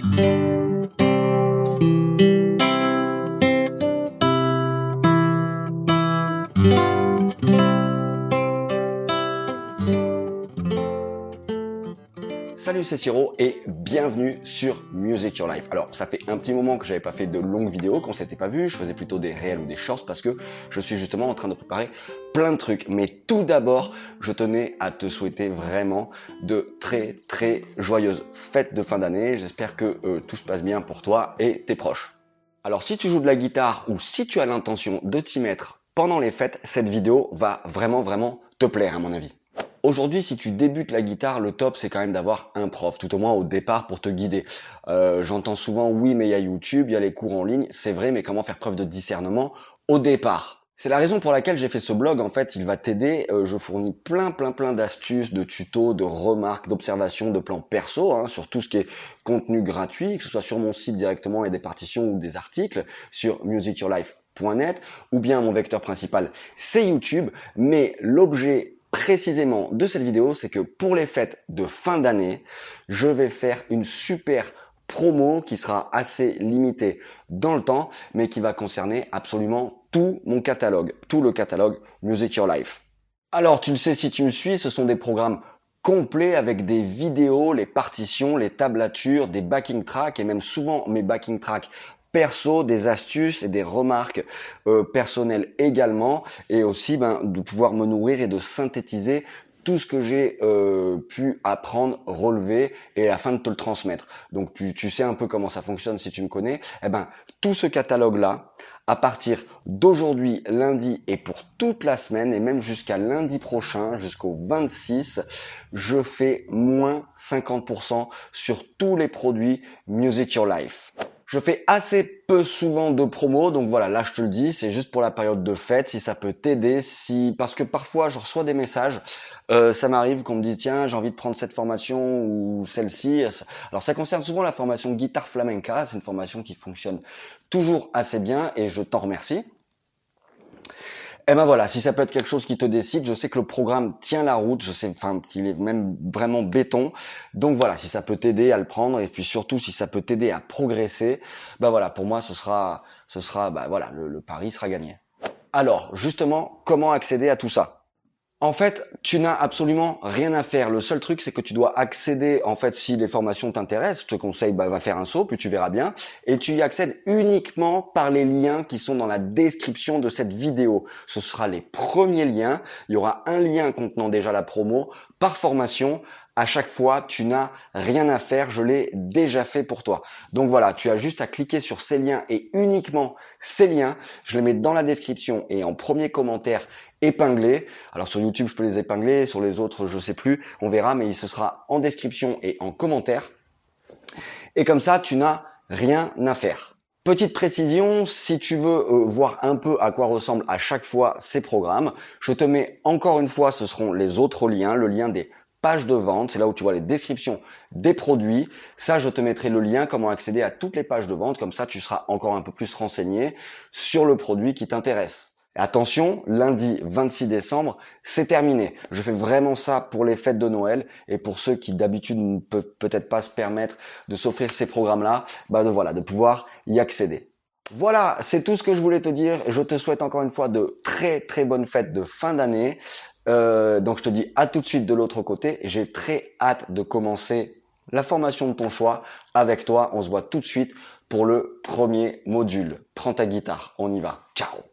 thank you. Salut c'est Siro et bienvenue sur Music Your Life. Alors ça fait un petit moment que j'avais pas fait de longues vidéos, qu'on s'était pas vu, je faisais plutôt des réels ou des shorts parce que je suis justement en train de préparer plein de trucs. Mais tout d'abord, je tenais à te souhaiter vraiment de très très joyeuses fêtes de fin d'année. J'espère que euh, tout se passe bien pour toi et tes proches. Alors si tu joues de la guitare ou si tu as l'intention de t'y mettre pendant les fêtes, cette vidéo va vraiment vraiment te plaire à mon avis. Aujourd'hui, si tu débutes la guitare, le top, c'est quand même d'avoir un prof, tout au moins au départ, pour te guider. Euh, j'entends souvent, oui, mais il y a YouTube, il y a les cours en ligne. C'est vrai, mais comment faire preuve de discernement au départ? C'est la raison pour laquelle j'ai fait ce blog. En fait, il va t'aider. Euh, je fournis plein, plein, plein d'astuces, de tutos, de remarques, d'observations, de plans perso, hein, sur tout ce qui est contenu gratuit, que ce soit sur mon site directement et des partitions ou des articles, sur musicyourlife.net, ou bien mon vecteur principal, c'est YouTube. Mais l'objet précisément de cette vidéo, c'est que pour les fêtes de fin d'année, je vais faire une super promo qui sera assez limitée dans le temps, mais qui va concerner absolument tout mon catalogue, tout le catalogue Music Your Life. Alors, tu le sais si tu me suis, ce sont des programmes complets avec des vidéos, les partitions, les tablatures, des backing tracks et même souvent mes backing tracks perso, des astuces et des remarques euh, personnelles également, et aussi ben, de pouvoir me nourrir et de synthétiser tout ce que j'ai euh, pu apprendre, relever et à la fin de te le transmettre. Donc tu, tu sais un peu comment ça fonctionne si tu me connais. Eh ben tout ce catalogue là, à partir d'aujourd'hui, lundi et pour toute la semaine et même jusqu'à lundi prochain, jusqu'au 26, je fais moins 50% sur tous les produits Music Your Life. Je fais assez peu souvent de promos, donc voilà, là je te le dis, c'est juste pour la période de fête, si ça peut t'aider, si parce que parfois je reçois des messages, euh, ça m'arrive qu'on me dise tiens j'ai envie de prendre cette formation ou celle-ci. Alors ça concerne souvent la formation guitare flamenca, c'est une formation qui fonctionne toujours assez bien et je t'en remercie. Eh ben voilà, si ça peut être quelque chose qui te décide, je sais que le programme tient la route, je sais enfin qu'il est même vraiment béton. Donc voilà, si ça peut t'aider à le prendre et puis surtout si ça peut t'aider à progresser, ben voilà, pour moi ce sera ce sera bah voilà, le pari sera gagné. Alors, justement, comment accéder à tout ça? En fait, tu n'as absolument rien à faire. Le seul truc, c'est que tu dois accéder, en fait, si les formations t'intéressent, je te conseille, bah, va faire un saut, puis tu verras bien. Et tu y accèdes uniquement par les liens qui sont dans la description de cette vidéo. Ce sera les premiers liens. Il y aura un lien contenant déjà la promo par formation à chaque fois, tu n'as rien à faire, je l'ai déjà fait pour toi. Donc voilà, tu as juste à cliquer sur ces liens et uniquement ces liens, je les mets dans la description et en premier commentaire épinglé. Alors sur YouTube, je peux les épingler, sur les autres, je sais plus, on verra, mais ce sera en description et en commentaire. Et comme ça, tu n'as rien à faire. Petite précision, si tu veux euh, voir un peu à quoi ressemblent à chaque fois ces programmes, je te mets encore une fois, ce seront les autres liens, le lien des page de vente, c'est là où tu vois les descriptions des produits. Ça, je te mettrai le lien comment accéder à toutes les pages de vente, comme ça tu seras encore un peu plus renseigné sur le produit qui t'intéresse. Attention, lundi 26 décembre, c'est terminé. Je fais vraiment ça pour les fêtes de Noël et pour ceux qui d'habitude ne peuvent peut-être pas se permettre de s'offrir ces programmes-là, bah de voilà, de pouvoir y accéder. Voilà, c'est tout ce que je voulais te dire. Je te souhaite encore une fois de très très bonnes fêtes de fin d'année. Euh, donc je te dis à tout de suite de l'autre côté. J'ai très hâte de commencer la formation de ton choix avec toi. On se voit tout de suite pour le premier module. Prends ta guitare, on y va. Ciao